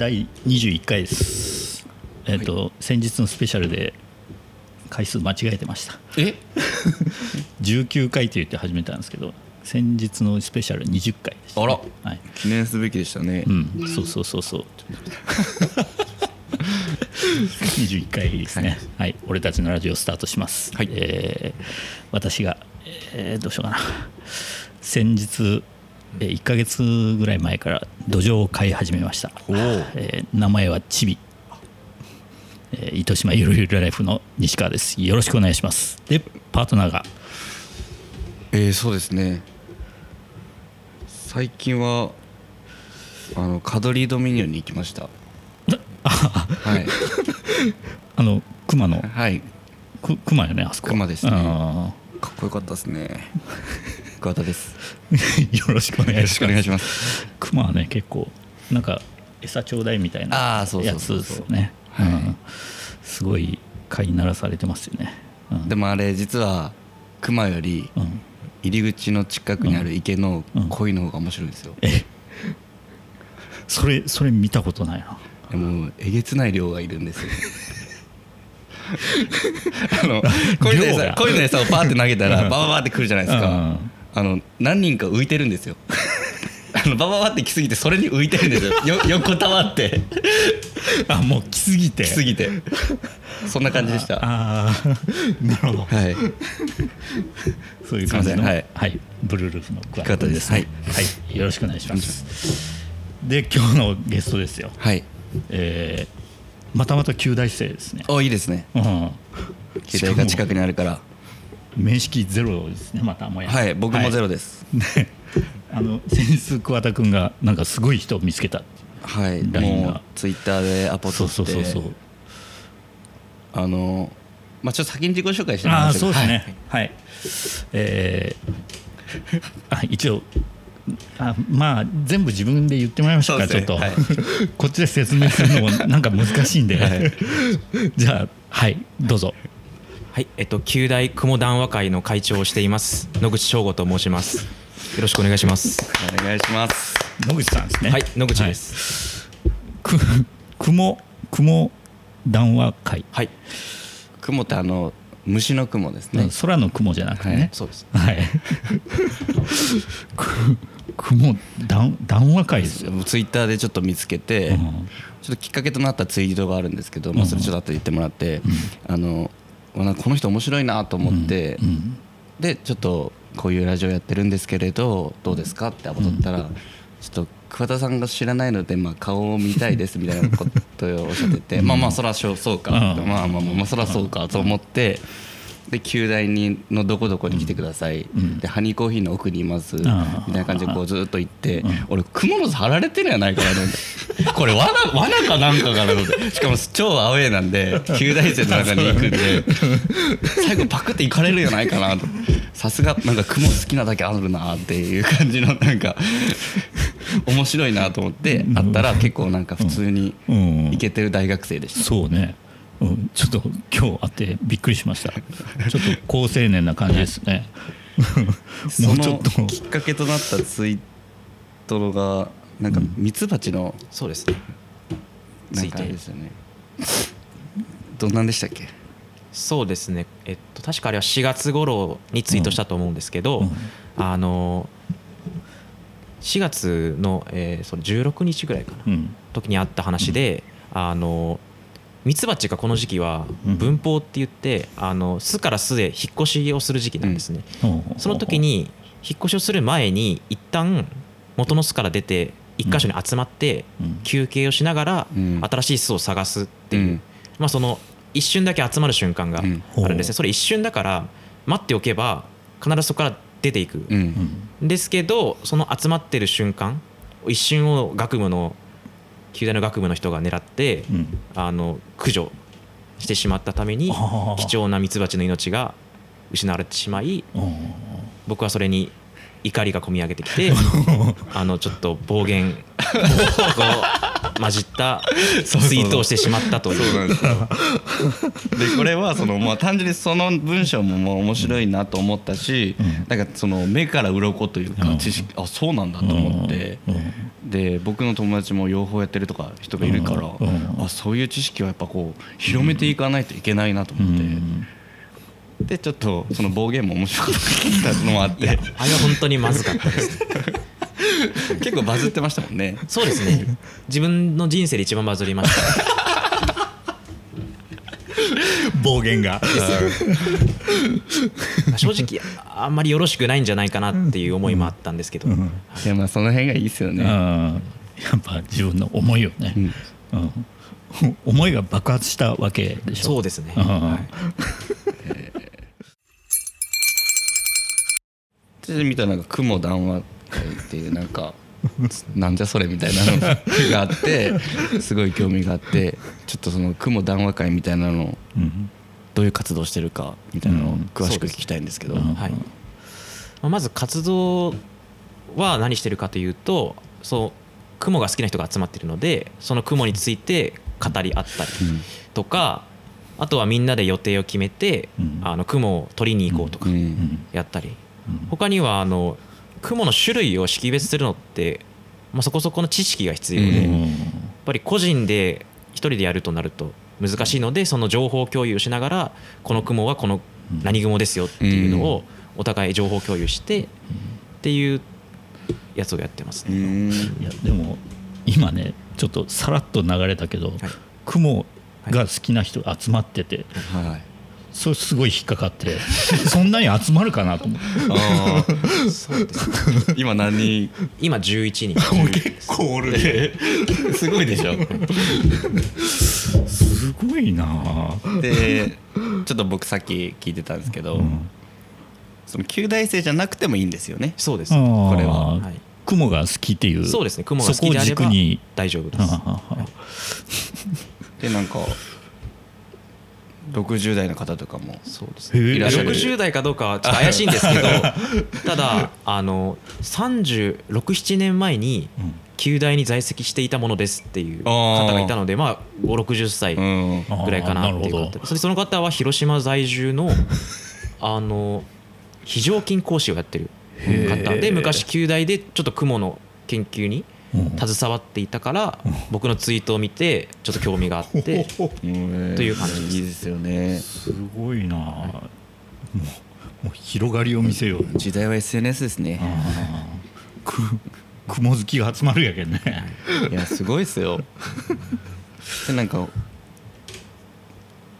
第21回です。えっ、と、先日のスペシャルで回数間違えてました。え？19回と言って始めたんですけど先日のスペシャル20回でした、あら。はい。記念すべきでしたね。うん、そうそうそうそう。21回ですね、はい。俺たちのラジオスタートします、はい。えー私が、えーどうしようかな。先日えー1か月ぐらい前から土壌を飼い始めました、えー名前はチビ、えー糸島ゆるゆるライフの西川です。よろしくお願いします。でパートナーが。えー、そうですね。最近はあのカドリードミニオンに行きました。はい。あの熊の。はい。く熊よねあそこ熊ですね。あかっこよかったですね桑田です。ー よろしくお願いします。よろしくお願いします。熊はね結構なんか餌ちょうだいみたいなあーそうやつですよね。すごい飼いならされてますよね、うん、でもあれ実は熊よりうん、入り口の近くにある池の鯉の方が面白いんですよ。え？それそれ見たことないな。でもえげつない量がいるんですよ。あの鯉の餌鯉の餌をパーって投げたらバババってくるじゃないですか。うんあの何人か浮いてるんですよ。あのバババって来すぎてそれに浮いてるんですよ。よ 横たわって。あもう来すぎて。来すぎて。そんな感じでした。ああなるほど。はい。そういう感じのすいはい。ブルールーフの桑田ですね。はい、よろしくお願いします。で今日のゲストですよ。はい。えーまたまた旧大生ですね。おいいですね。うん。携帯が近くにあるから面識ゼロですねまたもや。はい僕もゼロロです。ね あの先日桑田君がなんかすごい人を見つけたはい、LINE が。もうツイッターでアポそう取って。そうそうそうあのまあちょっと先に自己紹介してもらあそうですね。はい、えー あ一応あまあ全部自分で言ってもらいましょうかちょっと、はい。こっちで説明するのもなんか難しいんで、はい。じゃあはいどうぞはい、えっと、旧大雲談話会の会長をしています野口翔吾と申します。よろしくお願いします。お願いします。野口さんですね。はい野口です。く雲雲談話会、はい、雲ってあの虫の雲ですね、空の雲じゃなくてね、そうです。はい。く雲談談話会ですよ。ツイッターでちょっと見つけて、うん。ちょっときっかけとなったツイートがあるんですけど、まあ、それちょっと後で言ってもらって、あのなんかこの人面白いなと思って、うんでちょっとこういうラジオやってるんですけれどどうですかってアポ取ったら、ちょっと桑田さんが知らないので、まあ、顔を見たいですみたいなことをおっしゃってて、まあまあそらそうそうか、まあまあまあそらそうかと思って。で旧大にのどこどこに来てください、ん。でハニーコーヒーの奥にいます、みあたいな感じでこうずっと行って、ん。俺蜘蛛の巣張られてるやないかなと思って。これ罠罠かなんかかなと思って。しかも超アウェーなんで旧大生の中に行くんで最後パクって行かれるやないかなとさすがなんか雲好きなだけあるなっていう感じのなんか面白いなと思って会ったら結構なんか普通にうん。行けてる大学生でした。そうね。うん、ちょっと今日会ってびっくりしました。ちょっと高青年な感じですね。もそうちょっと。のきっかけとなったツイートがなんかミツバチのそうですね。なんかあれですよね。どんなんでしたっけ？そうですね。えっと確かあれは4月頃にツイートしたと思うんですけど、うん。あの4月の、えー、その16日ぐらいかな、うん。時にあった話で、あのミツバチがこの時期はうん。分蜂って言って、あの巣から巣へ引っ越しをする時期なんですね、その時に引っ越しをする前に一旦元の巣から出て一箇所に集まってうん。休憩をしながらうん。新しい巣を探すっていう、うん。まあその一瞬だけ集まる瞬間があうん。るんですね。それ一瞬だから待っておけば必ずそこから出ていく。ですけどその集まってる瞬間一瞬を学部の旧大の学部の人が狙ってうん。あの駆除してしまったために貴重なミツバチの命が失われてしまいうん。僕はそれに怒りがこみ上げてきて あのちょっと暴言が混じったツイートをしてしまったという。そうなんですよ。でこれはそのまあ単純にその文章ももう面白いなと思ったし、うん。なんかその目から鱗というかうん。知識あそうなんだと思って、うんで僕の友達も養蜂やってるとか人がいるから、あそういう知識はやっぱこう広めていかないといけないなと思って、でちょっとその暴言も面白かったのもあって。あれは本当にまずかったです。結構バズってましたもんね。そうですね。自分の人生で一番バズりました暴言が。まあ正直あんまりよろしくないんじゃないかなっていう思いもあったんですけど、うん。い。やまあその辺がいいですようんね、やっぱ自分の思いをね、うん。思いが爆発したわけでしょ。そうですね、うん。はい。で見たんか雲談話会っていうなんか なんじゃそれみたいなのがあって すごい興味があってちょっとその雲談話会みたいなのうん。どういう活動してるかみたいなのを詳しく聞きたいんですけど、うん。はい。まあまず活動は何してるかというとそう雲が好きな人が集まってるのでその雲について語り合ったりとか、あとはみんなで予定を決めて、うん。あの雲を取りに行こうとかやったり、うん。他にはあの雲の種類を識別するのって、まあ、そこそこの知識が必要で、うやっうんぱり個人で一人でやるとなると難しいのでその情報共有しながらこの雲はこの何雲ですよっていうのをお互い情報共有してっていうやつをやってますうね。ん。いやでも今ねちょっとさらっと流れたけど、はい。雲が好きな人が集まってて、はいそれすごい引っかかってそんなに集まるかなと思って。あそうです今何人。今11人結構おるね。すごいでしょ。すごいな。でちょっと僕さっき聞いてたんですけど、うん。その旧大生じゃなくてもいいんですよね。そうです、これは。はい、雲が好きっていう。そうですね。雲が好きであれそこをば大丈夫です。ああでなんか60代の方とかもそうですね。いらっしゃる。60代かどうかはちょっと怪しいんですけど ただあの367年前にうん。旧大に在籍していたものですっていう方がいたのでまあ560歳ぐらいかなっていう方それその方は広島在住の あの非常勤講師をやってる方で昔旧大でちょっと雲の研究にうん携わっていたから僕のツイートを見てちょっと興味があってうん。という感じですいいですよね。すごいな、もうもう広がりを見せよう。時代は SNS ですね。く雲好きが集まるやけんね。い。やすごいですよ。でなんか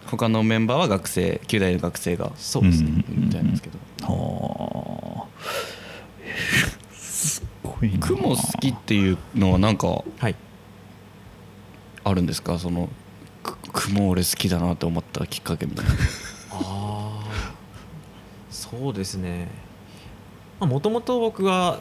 他のメンバーは学生旧大の学生がそうですね、いるみたいなんですけど。はあ雲好きっていうのはなんかはい。あるんですか？そのく雲俺好きだなって思ったきっかけみたいな。ああそうですね。もともと僕は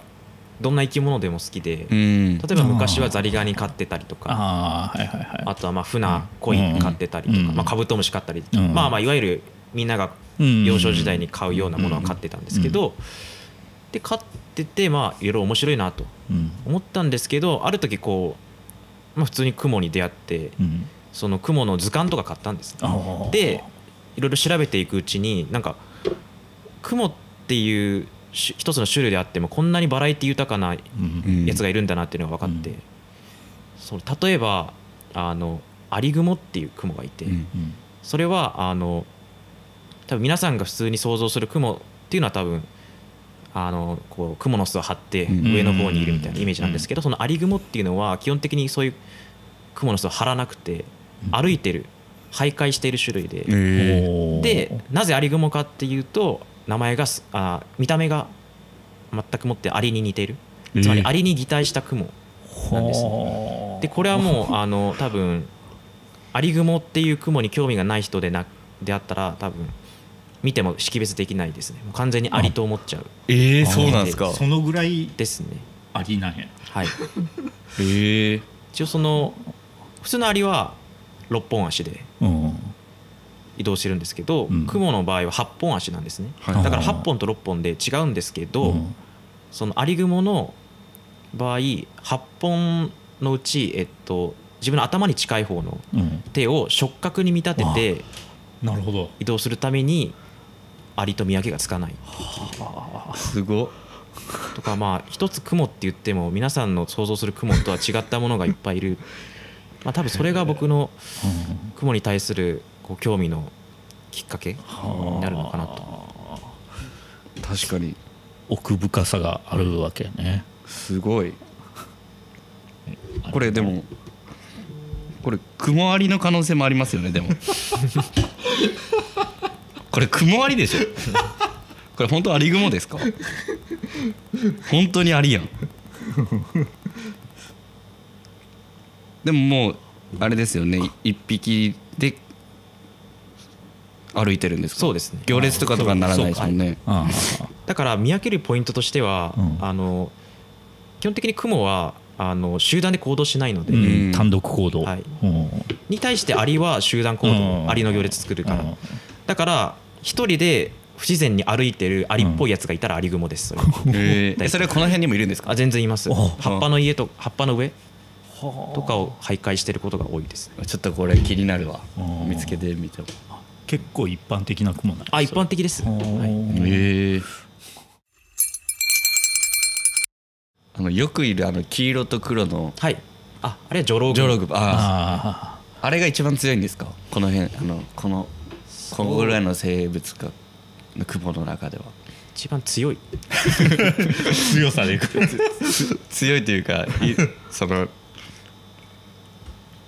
どんな生き物でも好きで、うん。例えば昔はザリガニ飼ってたりとかああはいはいはい。あとはまあ船鯉飼ってたりとか、うんまあ、カブトムシ飼ったり、うんまあまあいわゆるみんながうん幼少時代に飼うようなものは飼ってたんですけど、で飼っててまあいろいろ面白いなとうん。思ったんですけどある時こう、まあ、普通に雲に出会ってうん。その雲の図鑑とか買ったんです、あー。でいろいろ調べていくうちになんか雲っていう種一つの種類であってもこんなにバラエティ豊かなやつがいるんだなっていうのが分かって、うん。そう例えばあのアリグモっていう雲がいて、それはあの多分皆さんが普通に想像する雲っていうのは多分あのこう雲の巣を張ってうん。上の方にいるみたいなイメージなんですけど、そのアリグモっていうのは基本的にそういう雲の巣を張らなくて歩いてる徘徊している種類で、でなぜアリグモかっていうと名前がすあ見た目が全くもってアリに似ているつまりアリに擬態した雲なんですね。はあ。でこれはもう あの多分アリグモっていう雲に興味がない人でなであったら多分見ても識別できないですね。完全にアリと思っちゃう。えー、そうなんですか。そのぐらいですねありなんや。はい。えー、一応その普通のアリは6本足でうん。移動してるんですけど、うん。雲の場合は8本足なんですね、はい。だから8本と6本で違うんですけど、うん。そのアリグモの場合8本のうち、えっと、自分の頭に近い方のうん。手を触覚に見立ててなるほど。移動するためにアリと見分けがつかないすごっ。とかまあ一つ雲って言っても皆さんの想像する雲とは違ったものがいっぱいいる、まあ、多分それが僕の雲に対するこう興味のきっかけになるのかなと。確かに奥深さがあるわけね。すごい。これでもこれ雲ありの可能性もありますよねでも これ雲ありでしょ？これ本当アリ雲ですか？本当にアリやん。でももうあれですよね。一匹で歩いてるんですか？そうですね。行列とかとかにならないですもんね。あだから見分けるポイントとしては、うん。あの基本的に雲はあの集団で行動しないので、あ、うんうん、単独行動、はい。うん。に対してアリは集団行動、うん。アリの行列作るから、うんだから一人で不自然に歩いてるアリっぽいやつがいたらアリ雲ですそれ。えー。えそれはこの辺にもいるんですか？あ全然います。お葉っぱの家と葉っぱの上とかを徘徊してることが多いです。ちょっとこれ気になるわ。うん見つけてみても。結構一般的な雲なんですあ一般的です、おはい。えあのよくいるあの黄色と黒のはい。ああれはジョロウグジョログああああれが一番強いんですか？この辺あのこのこのぐらいの生物かの雲の中では。一番強い。ー強さでいく。強いというかいその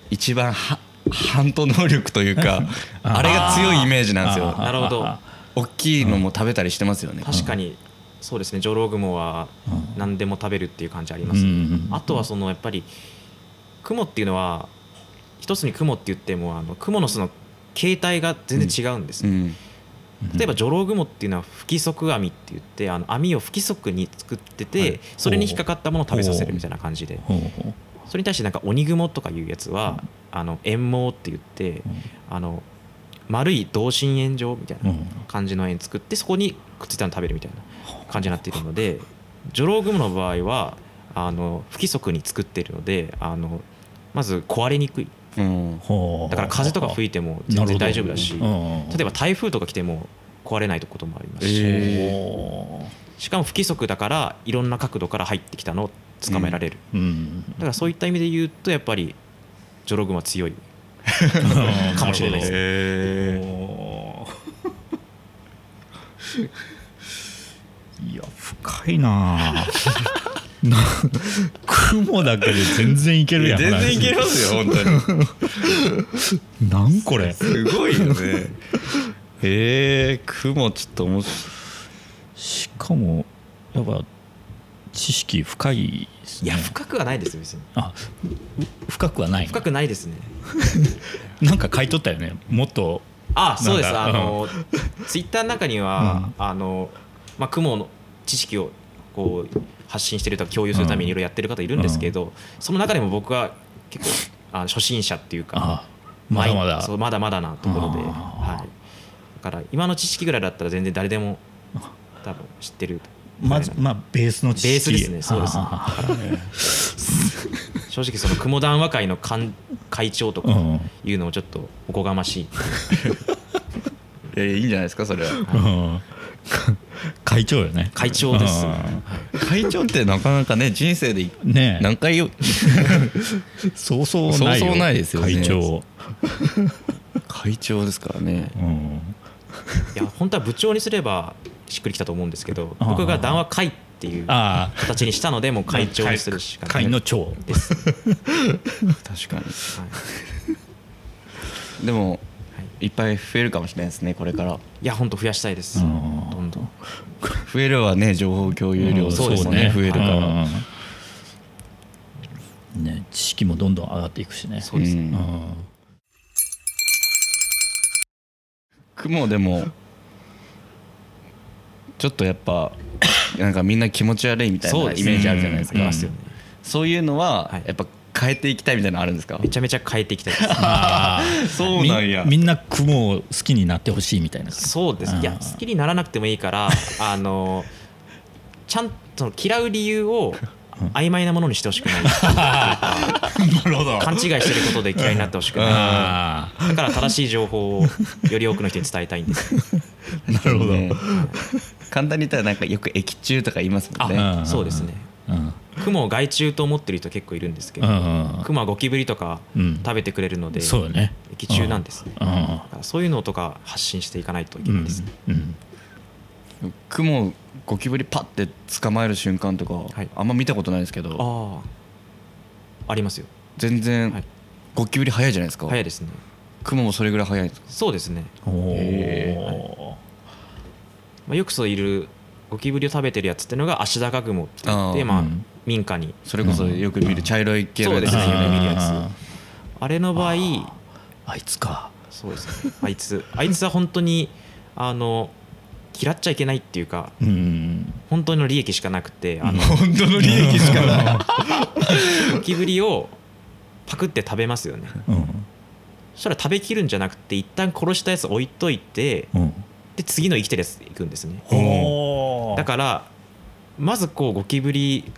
一番はハント能力というかあれが強いイメージなんですよ。なるほど。大きいのも食べたりしてますよね。確かに。そうですね。ジョロウグモはうん。何でも食べるっていう感じありまうす、ん。あとはそのやっぱり雲っていうのは一つに雲って言ってもあの雲の巣の形態が全然違うんです、うん。例えばジョロウグモっていうのは不規則網って言ってあの網を不規則に作ってて、はい。それに引っかかったものを食べさせるみたいな感じで。それに対してなんか鬼雲とかいうやつは、あの円毛って言って、あの丸い同心円状みたいうなうん。感じの円作ってそこにくっついたの食べるみたいな感じになっているのでジョロウグモの場合はあの不規則に作っているのであのまず壊れにくいうん。だから風とか吹いても全然大丈夫だし例えば台風とか来ても壊れないこともありますし、えしかも不規則だからいろんな角度から入ってきたのを捕まえられる、うん。だからそういった意味で言うとやっぱりジョログマは強い。かもしれないです。ねへおー。いや深いな 雲だけで全然いけるやん全然いけますよ本当に。なんこれ。すごいよね。へ え雲ちょっと面白い。しかもやっぱ知識深いですね。いや深くはないです別に。あう深くはない。深くないですね。なんか書いとったよね。もっとあそうです。あのツイッターの中には、あのまあ雲の知識をこう発信してるとか共有するためにいろいろやってる方いるんですけど、その中でも僕は結構あの初心者っていうかあまだまだ。そうまだまだなところで、はい、だから今の知識ぐらいだったら全然誰でも多分知ってる。まずまあベースの知識。ベースですねそうです。あ 正直その雲談話会の会会長とかうん。いうのをちょっとおこがましい。いやいやいいんじゃないですかそれは。うん 会長よね。会長ですうん会長ってなかなかね人生でねえ。何回よ そうそうないよ。そうそうないですよね。会長、会長ですからね。うん、いや本当は部長にすればしっくりきたと思うんですけど僕が談話会っていう形にしたのでもう会長にするしかない。会の長。です、確かに。はい。でもはい。いっぱい増えるかもしれないですねこれから。いや本当増やしたいです。どうんんどん増えるはね情報共有量うんそうですね増えるから。うん。ね知識もどんどん上がっていくしね。そうですね。雲でもちょっとやっぱなんかみんな気持ち悪いみたいなイメージあるじゃないですか。そういうのははい。やっぱ変えていきたいみたいなのあるんですか？めちゃめちゃ変えていきたいです。あーそうなんや。みみんな雲を好きになってほしいみたいな。そうです。いや好きにならなくてもいいから あのちゃんと嫌う理由を曖昧なものにしてほしくない。なるほど。勘違いしてることで嫌いになってほしくない。あだから正しい情報をより多くの人に伝えたいんです。なるほど、ね。簡単に言ったらなんかよく液中とか言いますもんね。あそうですね。うん雲を害虫と思ってる人結構いるんですけど雲はゴキブリとかうん。食べてくれるのでそうよね。液中なんです。ねうん。だからそういうのとか発信していかないといけないです。ねうん。雲ゴキブリパッて捕まえる瞬間とか、はい。あんま見たことないですけどありますよ。全然、はい。ゴキブリ早いじゃないですか。早いですね。雲もそれぐらい早いそうですね。おへおまあ、よくそういるゴキブリを食べてるやつっていうのがアシダガグモって言ってまあうん。民家に。それこそよく見る茶色い系のそうですねやつ。よく見るやつ。ああれの場合ー。あいつか。そうですね。あいつ。あいつは本当にあの嫌っちゃいけないっていうかうん。本当の利益しかなくてあの本当の利益しかない。ゴキブリをパクって食べますよね。うん。そしたら食べきるんじゃなくて一旦殺したやつ置いといてうん。で次の生きてるやつ行くんですね。おだからまずこうゴキブリ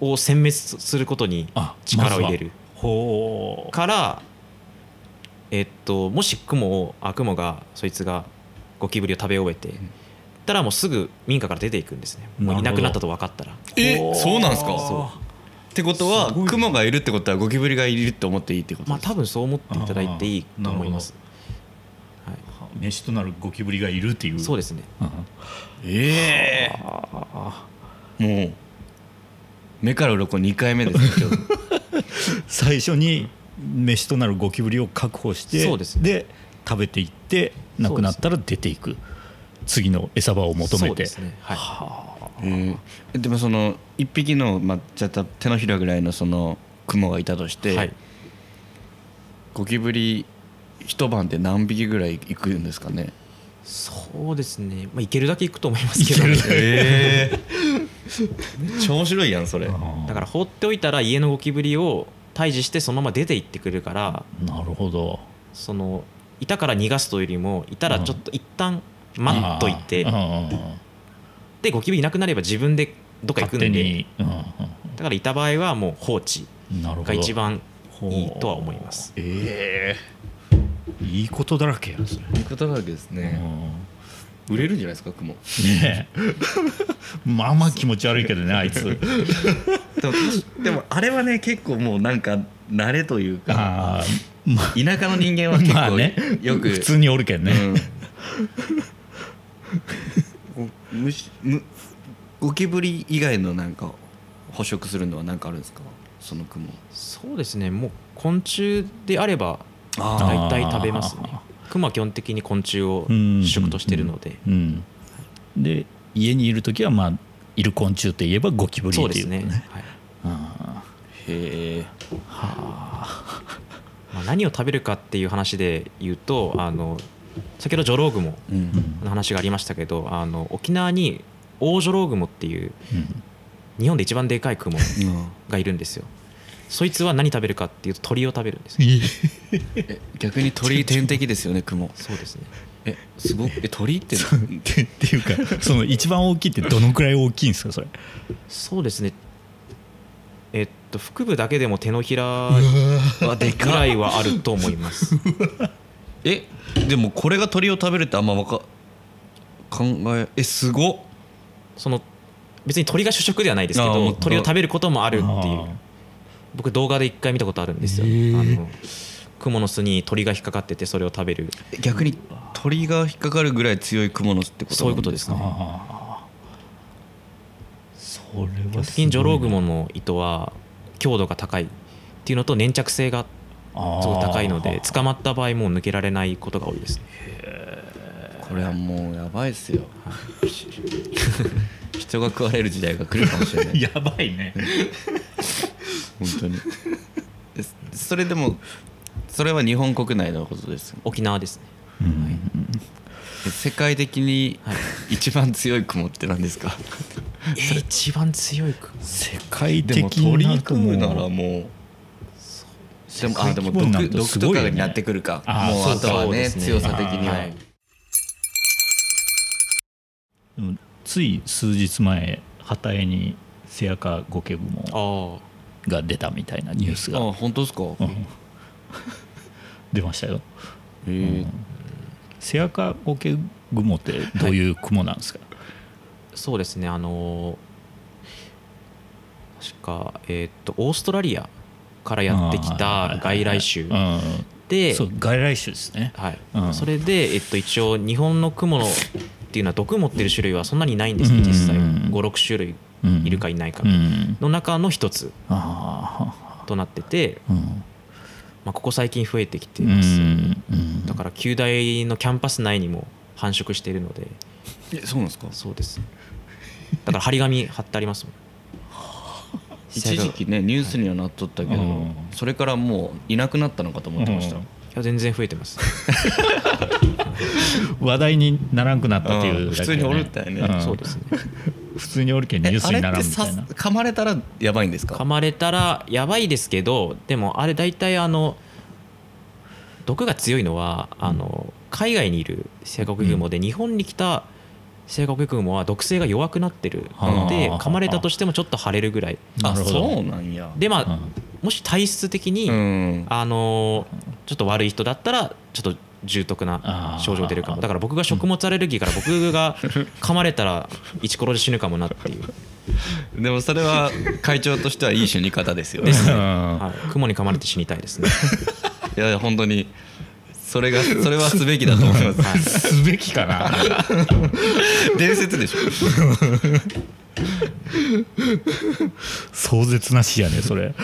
を殲滅することにあ力を入れる。ほう。からえっともしクモをあクモがそいつがゴキブリを食べ終えてたらもうすぐ民家から出ていくんですね。もういなくなったと分かったら。えそうなんですか？そってことはすごい。雲がいるってことはゴキブリがいるって思っていいってことですまあ多分そう思っていただいていいと思います、は飯となるゴキブリがいるっていう。い、そうですね。うん。ええ。もう目から鱗2回目です 最初に飯となるゴキブリを確保してそうですね。食べていってなくなったら出ていく。次の餌場を求めて。そうですね。はい。えーでもその1匹の、まあ、じゃあ手のひらぐらいのその雲がいたとして、はい。ゴキブリ一晩で何匹ぐらい行くんですかね？そうですね。まあいけるだけいくと思いますけど、ね、ええめっちゃ面白いやんそれ。だから放っておいたら家のゴキブリを退治してそのまま出て行ってくれるから。なるほど。そのいたから逃がすというよりもいたらちょっと一旦待っといて。でゴキブリいなくなれば自分でどっか行くんで。だからいた場合はもう放置が一番いいとは思います。えいいことだらけやそれ。えいいことだらけですね、売れるんじゃないですか雲。ねえ。まあまあ気持ち悪いけどねあいつ。でもでもあれはね結構もうなんか慣れというかああまあ。田舎の人間は結構、まあね。よく普通におるけんね、うん、むしむゴキブリ以外のなんか捕食するのは何かあるんですか？その雲。そうですね。もう昆虫であればあ大体食べますね。クマは基本的に昆虫をうん。主食としてるので。うん、で家にいる時はまあいる昆虫といえばゴキブリっていうそうですね、はい。あへえまあ、何を食べるかっていう話で言うとあの先ほどジョロウグモうん。の話がありましたけどあの沖縄にオオジョロウグモっていう日本で一番でかいクモがいるんですよそいつは何食べるかっていうと鳥を食べるんですよ。え逆に鳥天敵ですよね雲。そうですね。えすごくえ鳥って。ってっていうかその一番大きいってどのくらい大きいんですかそれ？そうですね。えっと腹部だけでも手のひらわでぐらいはあると思います。えでもこれが鳥を食べるってあんまわか考ええすごっ。その別に鳥が主食ではないですけど鳥を食べることもあるっていう。あ僕動画で一回見たことあるんですよ、あの雲の巣に鳥が引っかかっててそれを食べる。逆に鳥が引っかかるぐらい強い蜘蛛の巣ってことそういうことですー。ねそれは基本的にジョロウグモの糸は強度が高いっていうのと粘着性がすごい高いので捕まった場合もう抜けられないことが多いです。ねこれはもうやばいっすよ。人が食われる時代が来るかもしれない。やばいね本当に。でそれでもそれは日本国内のことです。沖縄ですね。うん。で世界的にはい。一番強い雲って何ですか？えー一番強い雲。世界で的も鳥ならもう。でもあでも世界規模になる毒毒とかになってくるか。もうあとはねね。強さ的には、はい。つい数日前旗絵にセアカゴケグモあが出たみたいなニュースが。あ本当ですか、うん。出ましたよ。へえ。セアカゴケ雲ってどういう雲なんですか、そうですね。あの確か、えーっとオーストラリアからやってきた外来種うん。で外来種ですね。はい。うん。それで、えっと、一応日本のクモのっていうのは毒持ってる種類はそんなにいないんですね実際うん56種類うんいるかいないかうん。の中の一つあとなってて、まあ、ここ最近増えてきてうます、だから旧大のキャンパス内にも繁殖しているので。えそうなんですか？そうです。だから張り紙貼ってありますもん。一時期ねニュースにはなっとったけど、うんそれからもういなくなったのかと思ってました、うん。いや全然増えてます。話題にならんくなったっていうだけでね、うん。普通におるったよね。ん。そうですね普通におるけんニュースにならんみたいな。噛まれたらやばいんですか？噛まれたらやばいですけどでもあれ大体あの毒が強いのはあの海外にいる正確雲で日本に来た正確雲は毒性が弱くなってるのであー噛まれたとしてもちょっと腫れるぐらい。あそうなんや。でまあうん。もし体質的にうん。あのちょっと悪い人だったらちょっと重篤な症状出るかも。だから僕が食物アレルギーから僕が噛まれたらイチコロで死ぬかもなっていう。でもそれは会長としてはいい死に方ですよね。ですね、うん。はい、雲に噛まれて死にたいですね。いや本当にそれがそれはすべきだと思います、はい。すべきかな。伝説でしょ。壮絶な死やねそれ、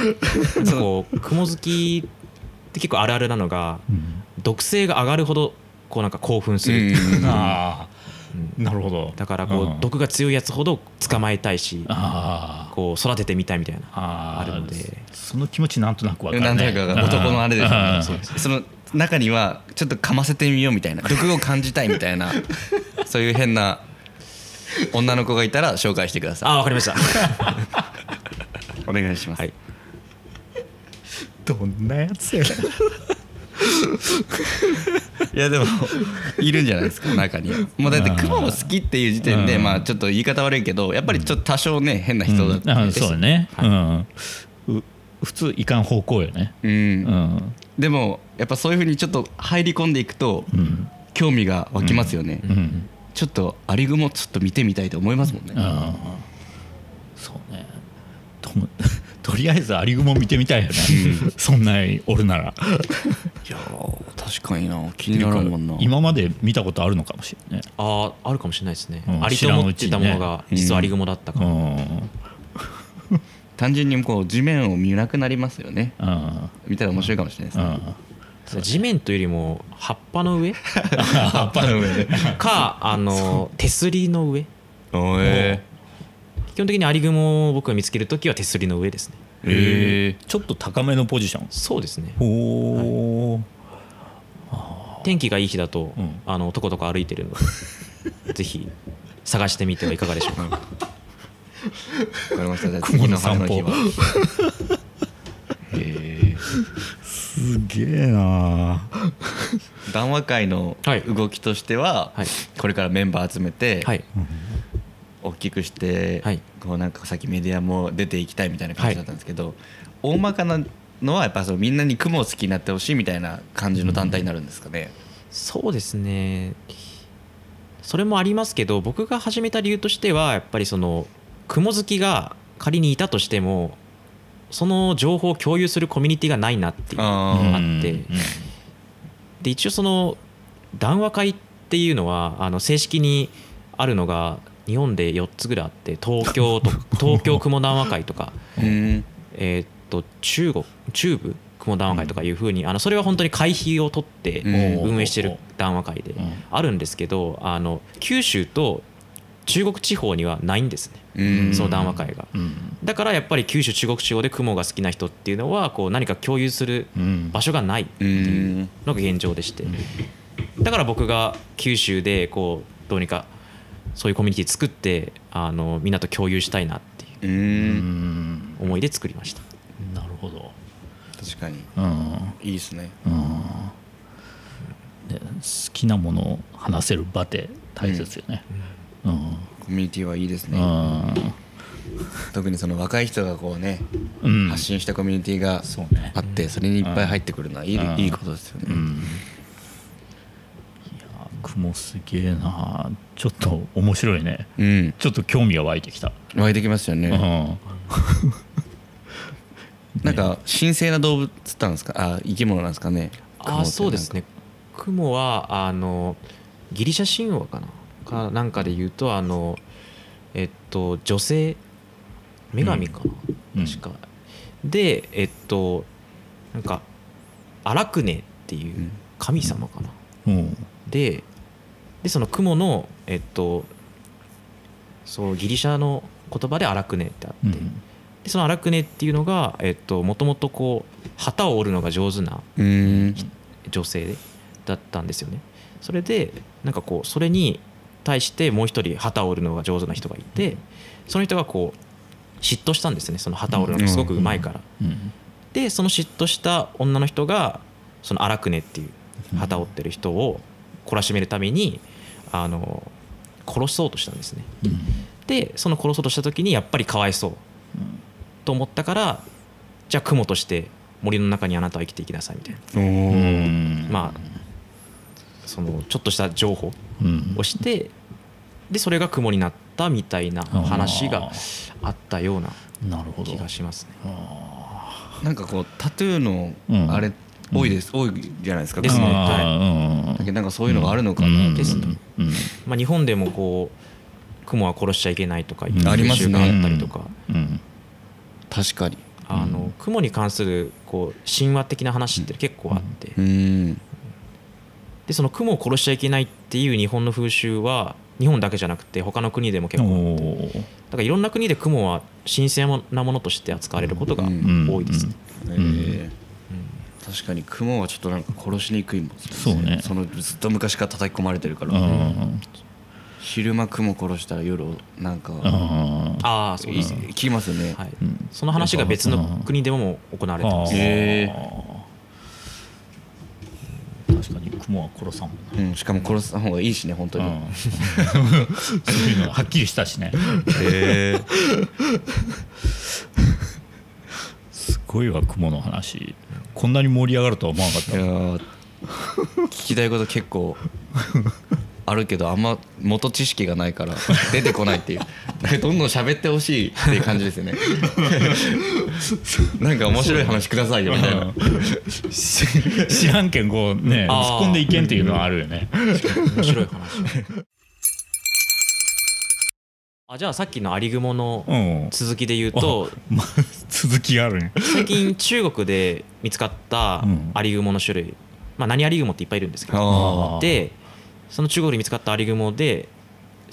こう雲好きって結構あるあるなのがうん毒性が上がるほどこうなんか興奮する、うん。ああなるほど。だからこう、ん。毒が強いやつほど捕まえたいしああこう育ててみたいみたいなああるので。その気持ちなんとなくわかる、ね、なんとなくわかる男のあれですよねうんその中にはちょっとかませてみようみたいな。毒を感じたいみたいな そういう変な女の子がいたら紹介してくださあわかりました。い お願いします、はい。どんなやつやねいやでもいるんじゃないですか中に。はもうだって雲が好きっていう時点でうん。まあちょっと言い方悪いけどやっぱりちょっと多少ね変な人だったそうだね、はい。うん。う普通いかん方向よね。うん。うん。でもやっぱそういうふうにちょっと入り込んでいくとうん。興味が湧きますよね、うん。ちょっとアリグモちょっと見てみたいと思いますもんね、あそうねとりあえずアリグモ見てみたいよね、そんなんおるなら。いやー確かにな。気になるもんな。今まで見たことあるのかもしれないね。あああるかもしれないですね、うん。アリと思ってたものが実はアリグモだったかも、うん。単純にこう地面を見なくなりますよね。うん。見たら面白いかもしれないですね、うん。地面というよりも葉っぱの上？葉っぱの上でかあの手すりの上？おえ基本的にアリグモを僕が見つけるときは手すりの上ですね。えちょっと高めのポジション。そうですね。おお天気がいい日だと、うん。あのとことこ歩いてるので ぜひ探してみてはいかがでしょうか、わかりました。じゃあ雲次のの散歩晴れの日は。へすげえな。ー談話会のはい。動きとしては、はい。これからメンバー集めて、はい大きくして、はい。こうなんかさっきメディアも出ていきたいみたいな感じだったんですけど、大まかなのはやっぱそのみんなに雲を好きになってほしいみたいな感じの団体になるんですかね。そうですね。それもありますけど僕が始めた理由としてはやっぱりその雲好きが仮にいたとしてもその情報を共有するコミュニティがないなっていうああってで一応その談話会っていうのはあの正式にあるのが日本で4つぐらいあって東京と 東京雲談話会とか、うんえーっと中国中部雲談話会とかいうふうにあのそれは本当に会費を取ってうん。運営してる談話会でうん。あるんですけどあの九州と中国地方にはないんですね。うん。その談話会が。うん。だからやっぱり九州中国地方で雲が好きな人っていうのはこう何か共有するうん。場所がないっていうのが現状でして。だから僕が九州でこうどうにかそういうコミュニティ作ってあのみんなと共有したいなっていうううん。ん思いで作りました。なるほど。確かに。うん。いいですね。うん。で好きなものを話せる場って大切よね。うん。コミュニティはいいですうね。ん。特にその若い人がこうね、うん。発信したコミュニティがそうね。あってそれにいっぱい入ってくるのはいい,、うん。いいことですよね。うんいや雲すげえな。ちょっと面白いね。うん。ちょっと興味が湧いてきた、湧いてきますようねん、なんか神聖な動物なんですか？あ生き物なんですかね？あそうですね。雲はあのギリシャ神話かな？かなんかで言うとあのえっと女性女神かな、うん。確か。でえっとなんかアラクネっていううん。神様かな、うん。ででその雲のえっとそうギリシャの言葉でアラクネってあって、うん。でそのアラクネっていうのがえっともともとこう旗を折るのが上手な女性だったんですよね。それでなんかこうそれに対してもう一人旗を折るのが上手な人がいてその人がこう嫉妬したんですね。その旗を折るのがすごくうまいから、うん。でその嫉妬した女の人がその荒くねっていう旗を折ってる人を懲らしめるためにあの殺そうとしたんですね。うん。でその殺そうとした時にやっぱりかわいそう。と思ったからじゃあ雲として森の中にあなたは生きていきなさいみたいな。まあそのちょっとした情報うん。をしてでそれが雲になったみたいな話があったようななるほど。気がしますね。なんかこうタトゥーのうん。あれ多いです、多いじゃないですかですね。雲あーうんだけどなんかそういうのがあるのかなうん。ですねうん。まあ、日本でもこう雲は殺しちゃいけないとかいう習があったりとか、うん。確かに。あの雲に関するこう神話的な話って結構あって、うーん。でその雲を殺しちゃいけないっていう日本の風習は日本だけじゃなくて他の国でも結構だからいろんな国で雲は神聖なものとして扱われることがうん。多いですね。えー確かに雲はちょっとなんか殺しにくいもんですそうね。そのずっと昔から叩き込まれてるから、うん昼間雲殺したら夜なんか、うんああそうですね、聞きますよね、はい。うん。その話が別の国でも行われてます、へ確かに雲は殺さんもんなうん、しかも殺した方がいいしね本当に、うん。そういうのがはっきりしたしね。へえすごいわ雲の話こんなに盛り上がるとは思わなかっいやー聞きたいこと結構あるけどあんま元知識がないから出てこないっていう。どんどん喋ってほしいっていう感じですよね。なんか面白い話くださいよみたいな。知らんけんこうね突っ込んでいけんっていうのはあるよね。面白い話あじゃあさっきのアリグモのうん。続きで言うとまあ続きがあるね。最近中国で見つかったうん。アリグモの種類、まあ、何アリグモっていっぱいいるんですけど。でその中国で見つかったアリグモで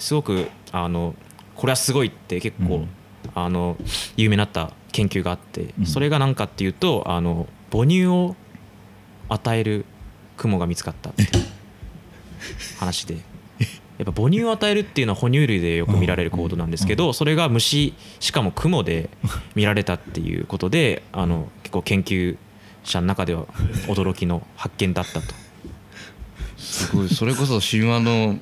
すごくあのこれはすごいって結構、うん。あの有名になった研究があって、うん。それが何かっていうとあの母乳を与えるクモが見つかったって話で。やっぱ母乳を与えるっていうのは哺乳類でよく見られる行動なんですけどそれが虫しかもクモで見られたっていうことであの結構研究者の中では驚きの発見だったと。すごい。それこそ神話の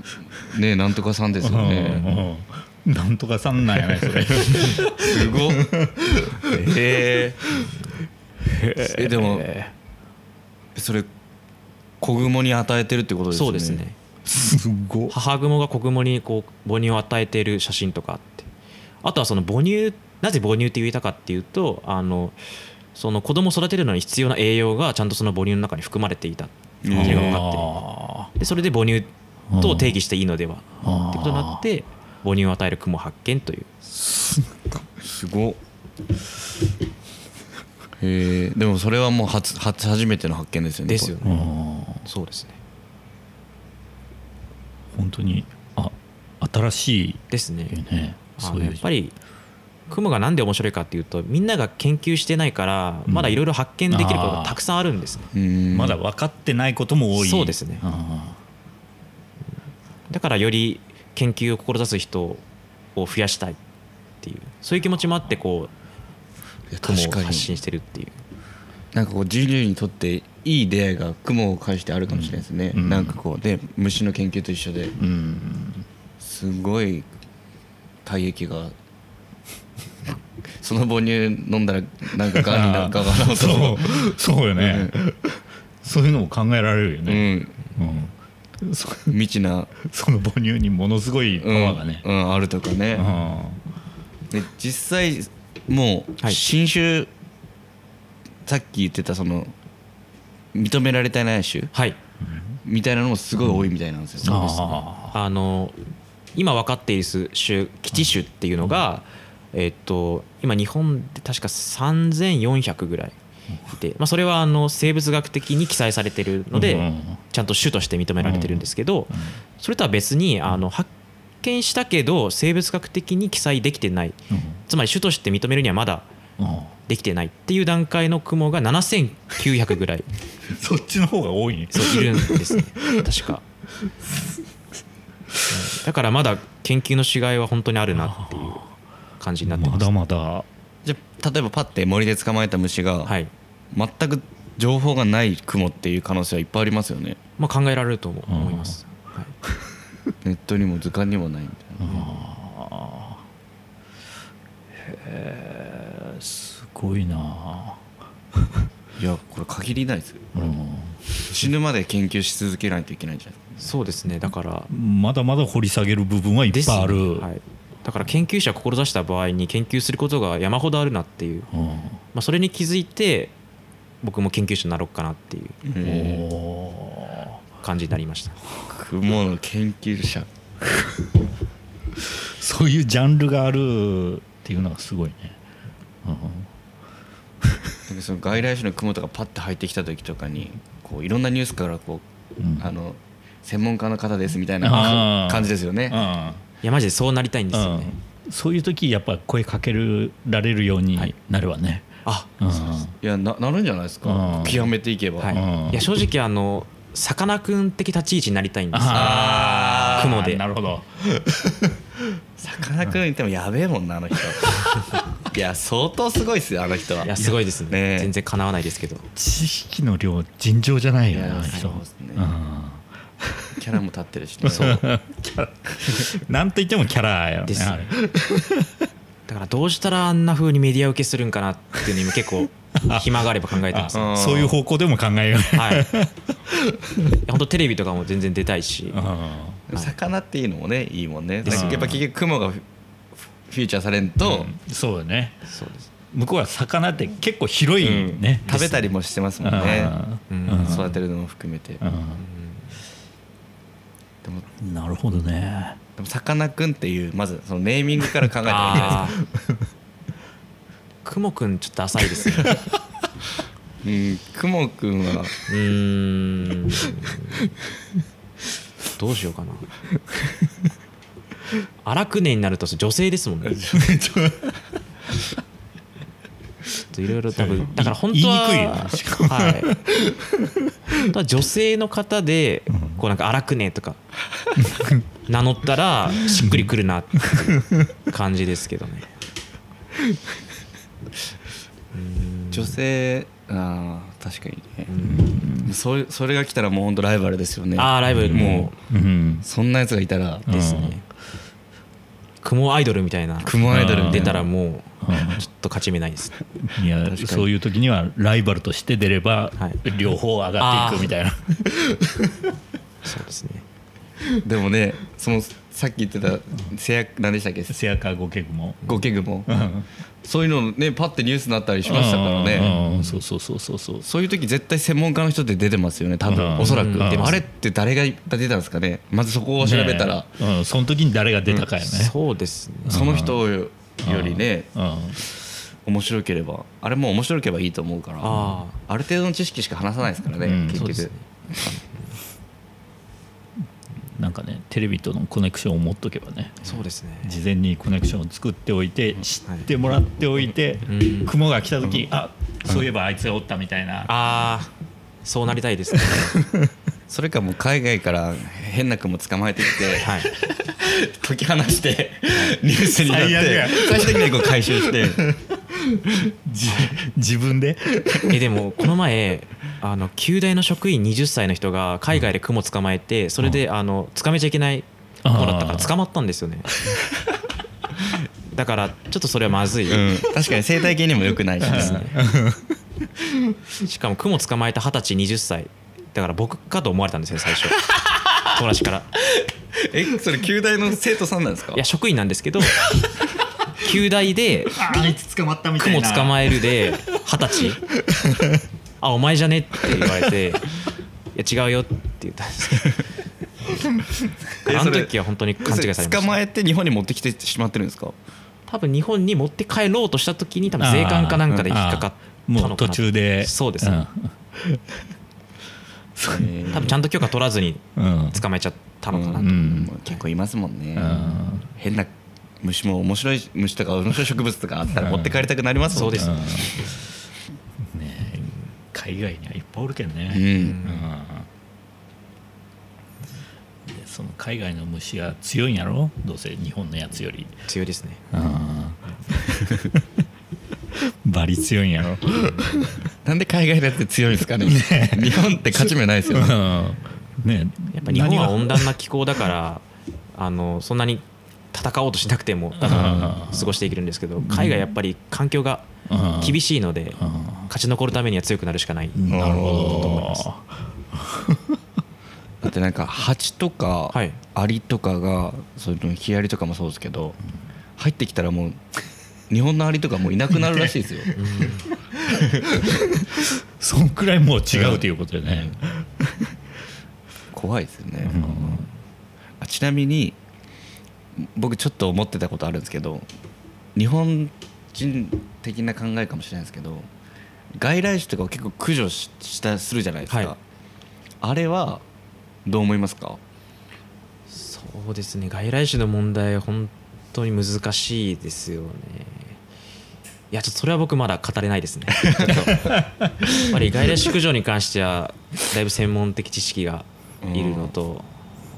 ねなんとかさんですよね。なんとかさんなんやねそれ。すごっ。へ ええでもそれ子雲に与えてるってことですね。そうですねすごっ母グモが子グモにこう母乳を与えている写真とかあって。あとはその母乳なぜ母乳って言えたかっていうとあのその子供を育てるのに必要な栄養がちゃんとその母乳の中に含まれていたっていうのが分かって。あでそれで母乳と定義していいのではってことになって母乳を与える雲発見という。すごっ。へえでもそれはもう初初初めての発見ですよねですよーね。そうですね本当にあ新しいですね。そういうやっぱり雲がなんで面白いかっていうとみんなが研究してないからうん。まだいろいろ発見できることがたくさんあるんですね。うん。まだ分かってないことも多い。そうですね。あだからより研究を志す人を増やしたいっていうそういう気持ちもあってこいうや雲を発信してるっていうなんかこう人類にとっていい出会いが雲を介してあるかもしれないですね、うん。なんかこうで虫の研究と一緒で。ーうんすごい体液が その母乳飲んだらなんかがんになるかがなと。そうそうよね。そういうのも考えられるようね、ん。うん。そ未知な、その母乳にものすごいパうんワーがね、うん、あるとかね、うん。で実際もうはい。新種、さっき言ってたその認められてない種はい。みたいなのもすごい多いみたいなんですよ、ああの今分かっている種基地種っていうのが、えっと今日本で確か3400ぐらいいて、まあ、それはあの生物学的に記載されてるので、うんちゃんと種として認められてるんですけど、それとは別にあの発見したけど生物学的に記載できてない。うんつまり種として認めるにはまだうんできてないっていう段階の雲が7900ぐらい。そっちの方が多いね。そういるんですね。確か。うん。だからまだ研究のしがいは本当にあるなっていう感じになってます。まだまだ。じゃあ例えばパッて森で捕まえた虫が、はい。全く情報がない雲っていう可能性はいっぱいありますよね。まあ、考えられると思思います。はい。ネットにも図鑑にもないみたいな、すごいな。いやこれ限りないですよ。うん。死ぬまで研究し続けないといけないんじゃないですそうですねだから。まだまだ掘り下げる部分はいっですねぱいある、はい、だから研究者を志した場合に研究することが山ほどあるなっていう、うん。まあ、それに気づいて僕も研究者になろうかなっていう感じになりました。ー雲の研究者。ー そういうジャンルがあるっていうのがすごいね、なん。かその外来種の雲とかパッて入ってきた時とかにこういろんなニュースからこう、うん。あの専門家の方ですみたいあなー。感じですよね。いやマジでそうなりたいんですよね、うん。そういう時やっぱ声かけられるようになるわね、あうん。いやななるんじゃないですか、うん。極めていけば、はい、うん。いや正直あのさかなクン的立ち位置になりたいんですよ。雲で。なるほどさかなクン言ってもやべえもんなあの人。いや相当すごいっすよあの人は。いやすごいですね。ね全然かなわないですけど。知識の量尋常じゃないよねいやあの人。そうですね。うん。キャラも立ってるしね。そう。なんといってもキャラねです。あれ。だからどうしたらあんな風にメディア受けするんかなっていうの今結構 暇があれば考えてます、あはそういう方向でも考えようね。い。本当テレビとかも全然出たいし。う魚っていうのもねいいもんね。ですやっぱ結局雲がフフューチャーされんと、んそうだね。そうです。向こうは魚って結構広いうん。ね、食べたりもしてますもんね。うん。うん。育てるのも含めて。でうもんなるほどね。でもさかなクンっていうまずそのネーミングから考えたらいいんじゃないあー。くもくんちょっと浅いですね。うん。雲くんはうーんどうしようかな。荒くねになると女性ですもんね。ちょっといろいろ多分だから本当は言いにくいよねしかはい。女性の方でこうなんか荒くねとか名乗ったらしっくりくるなっていう感じですけどね。女性あー確かにね。それそれが来たらもう本当ライバルですよね。ああライブももうん。そんなやつがいたら。うですね雲アイドルみたいな。雲アイドル出たらもううん。ちょっと勝ち目ないです。いやそういう時にはライバルとして出ればはい。両方上がっていくみたいな、そうですね。でもねそのさっき言ってたせや何でしたっけ？せやかごけぐも。ゴケグモうん。そういうのねパッてニュースになったりしましたからね。うんうんそうそうそうそうそう。そういう時絶対専門家の人って出てますよね多うん。分おそらく。うん。でもあれって誰が出たんですかね？まずそこを調べたら。ねうん、その時に誰が出たかよね、そうですね。その人よりねうん。面白ければあれも面白ければいいと思うからあある程度の知識しか話さないですからねうん。結そうですね。局なんかねテレビとのコネクションを持っとけばねそうですね。事前にコネクションを作っておいて知ってもらっておいて、うん。雲が来た時、あそういえばあいつがおったみたいな、ああそうなりたいですね。それかもう海外から変な雲捕まえてきてはい。解き放してニュースになって最悪や。最終的にはこう回収して。じ自分で？えでもこの前あの旧大の職員20歳の人が海外で雲捕まえてそれであの捕まえちゃいけない子だったから捕まったんですよね。だからちょっとそれはまずい、うん。確かに生態系にも良くないしね。しかも雲捕まえた二十歳20歳。だから僕かと思われたんですよ最初。友達から。えそれ旧大の生徒さんなんですか？いや職員なんですけど旧大であいつ捕まったみたいな。雲捕まえるで二十歳あお前じゃね？って言われて いや違うよって言ったんですけど。あの時は本当に勘違いされました。捕まえて日本に持ってきてしまってるんですか？多分日本に持って帰ろうとした時に多分税関かなんかで引っかかったのかな。もう途中で。そうですね、多分ちゃんと許可取らずにうん。うん捕まえちゃったのかなと、うん。結構いますもんね。うん。変な虫も面白い虫とか面白い植物とかあったら持って帰りたくなりますもんね。そうです海外にはいっぱいおるけんね、うん。うん。でその海外の虫は強いんやろ？どうせ日本のやつより、強いですね。バリ強いんやろ、なんで海外だって強いんですかね？日本って勝ち目ないですよね。ね。やっぱ日本は温暖な気候だからあのそんなに戦おうとしなくても過ごしていけるんですけど海外やっぱり環境がうん。厳しいのでうん。勝ち残るためには強くなるしかない。なるほと思いますど。だってなんか蜂とかはい。アリとかがそういうのヒアリとかもそうですけど入ってきたらもう日本のアリとかもういなくなるらしいですよ。そんくらいもう違うということでね、怖いですよね、あちなみに僕ちょっと思ってたことあるんですけど日本人的な考えかもしれないですけど外来種とかを結構駆除ししたするじゃないですか、はい。あれはどう思いますか？そうですね。外来種の問題本当に難しいですよね。いやちょっとそれは僕まだ語れないですね。やっぱり外来種駆除に関してはだいぶ専門的知識がいるのと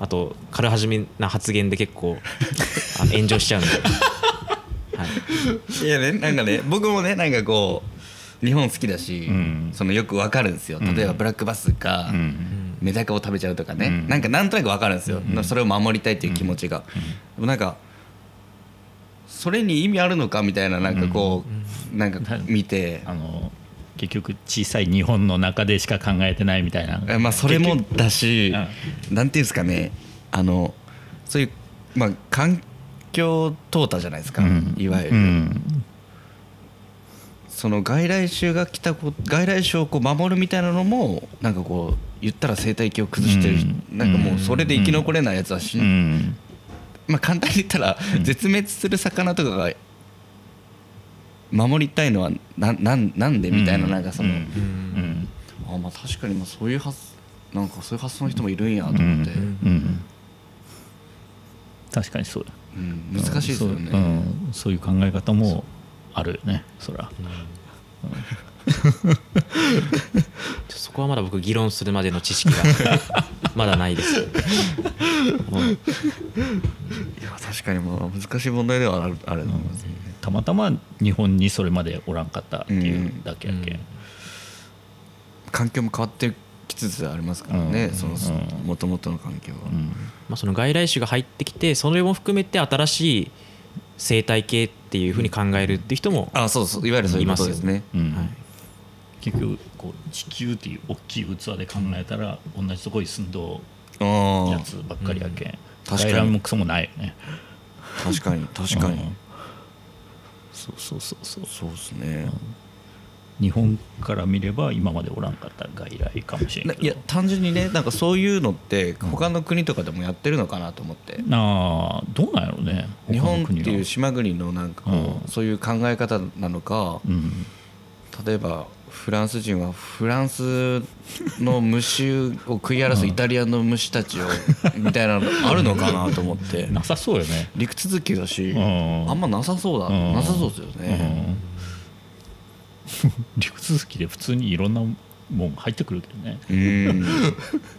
あと軽はじめな発言で結構 あの炎上しちゃうんで、はい、いやねなんかね僕もねなんかこう日本好きだし、うん。そのよくわかるんですよ。例えばブラックバスがうん。メダカを食べちゃうとかね、うん。なんかなんとなくわかるんですよ、それを守りたいっていう気持ちが、でもなんかそれに意味あるのかみたいななんかこう、なんか見て、あの結局小さい日本の中でしか考えてないみたいな。えまあそれもだし、うなんていうんですかね。あのそういうまあ環境淘汰じゃないですか、うん。いわゆる、うん。その外来種が来たこ外来種をこう守るみたいなのもなんかこう言ったら生態系を崩してる、うん。なんかもうそれで生き残れないやつはし、うん。まあ簡単に言ったら絶滅する魚とかが守りたいのはななんなんでみたいななんかその、うん。うん。あまあ確かにまあそういう発なんかそういう発想の人もいるんやと思って、うん。うん。確かにそうだうん。難しいですよね、そう,、うん、そういう考え方もあるよねそら。そこはまだ僕議論するまでの知識がまだないです。いや確かにまあ難しい問題ではあるあると思いますね、たまたま日本にそれまでおらんかったっていうだけやけん、うん。環境も変わってきつつありますからね、うんそのうん。もともとの環境は、うん。まあ、その外来種が入ってきてそれも含めて新しい生態系っていうふうに考えるっていう人も、あそうそう。いわゆるそういうことですね。うん。はい結局こう地球っていう大きい器で考えたら同じとこに住んどあやあつばっかりやけん、確かにもクソもないよね。確かに確かに、うん。そうそうそうそう。そうですね、日本から見れば今までおらんかった外来かもしれなんいや単純にねなんかそういうのって他の国とかでもやってるのかなと思って、ああどうなんやろうね日本っていう島国のなんかこう、うんそういう考え方なのか、うん。例えばフランス人はフランスの虫を食い荒らすイタリアの虫たちをみたいなの あるのかなと思って。なさそうよね。陸続きだしうん。あんまなさそうだ。うん。なさそうですよね。うん。陸続きで普通にいろんなもん入ってくるけどね。うん。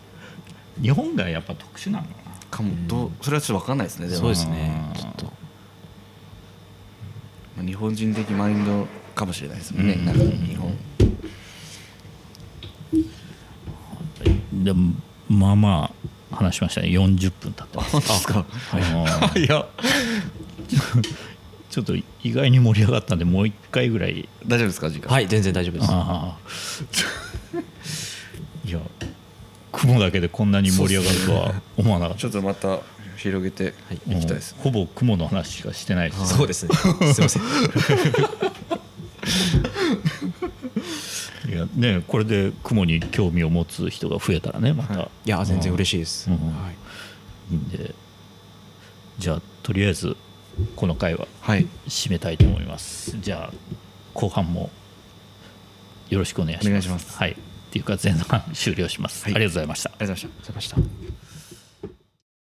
日本がやっぱ特殊なのかかも。どうそれはちょっと分かんないですねでも。そうですねうんちょっとまあ日本人的マインドかもしれないですもんね、うん。なんか日本なでもまあまあ話しましたね。40分経ってます。本当ですか？あのいや ちょっと意外に盛り上がったんでもう一回ぐらい。大丈夫ですか時間はい全然大丈夫です。いや雲だけでこんなに盛り上がるとは思わなかった。ちょっとまた広げてい。きたいですうんほぼ雲の話しかしてないですそうですね。すいません。い やねこれで雲に興味を持つ人が増えたらねまた、い。や全然嬉しいです、うん。はい。いいんで。じゃあとりあえずこの回ははい。締めたいと思います。じゃあ後半もよろしくお願いします。お願いします。はい。っていうか前半終了します、はい。ありがとうございました。ありがとうございました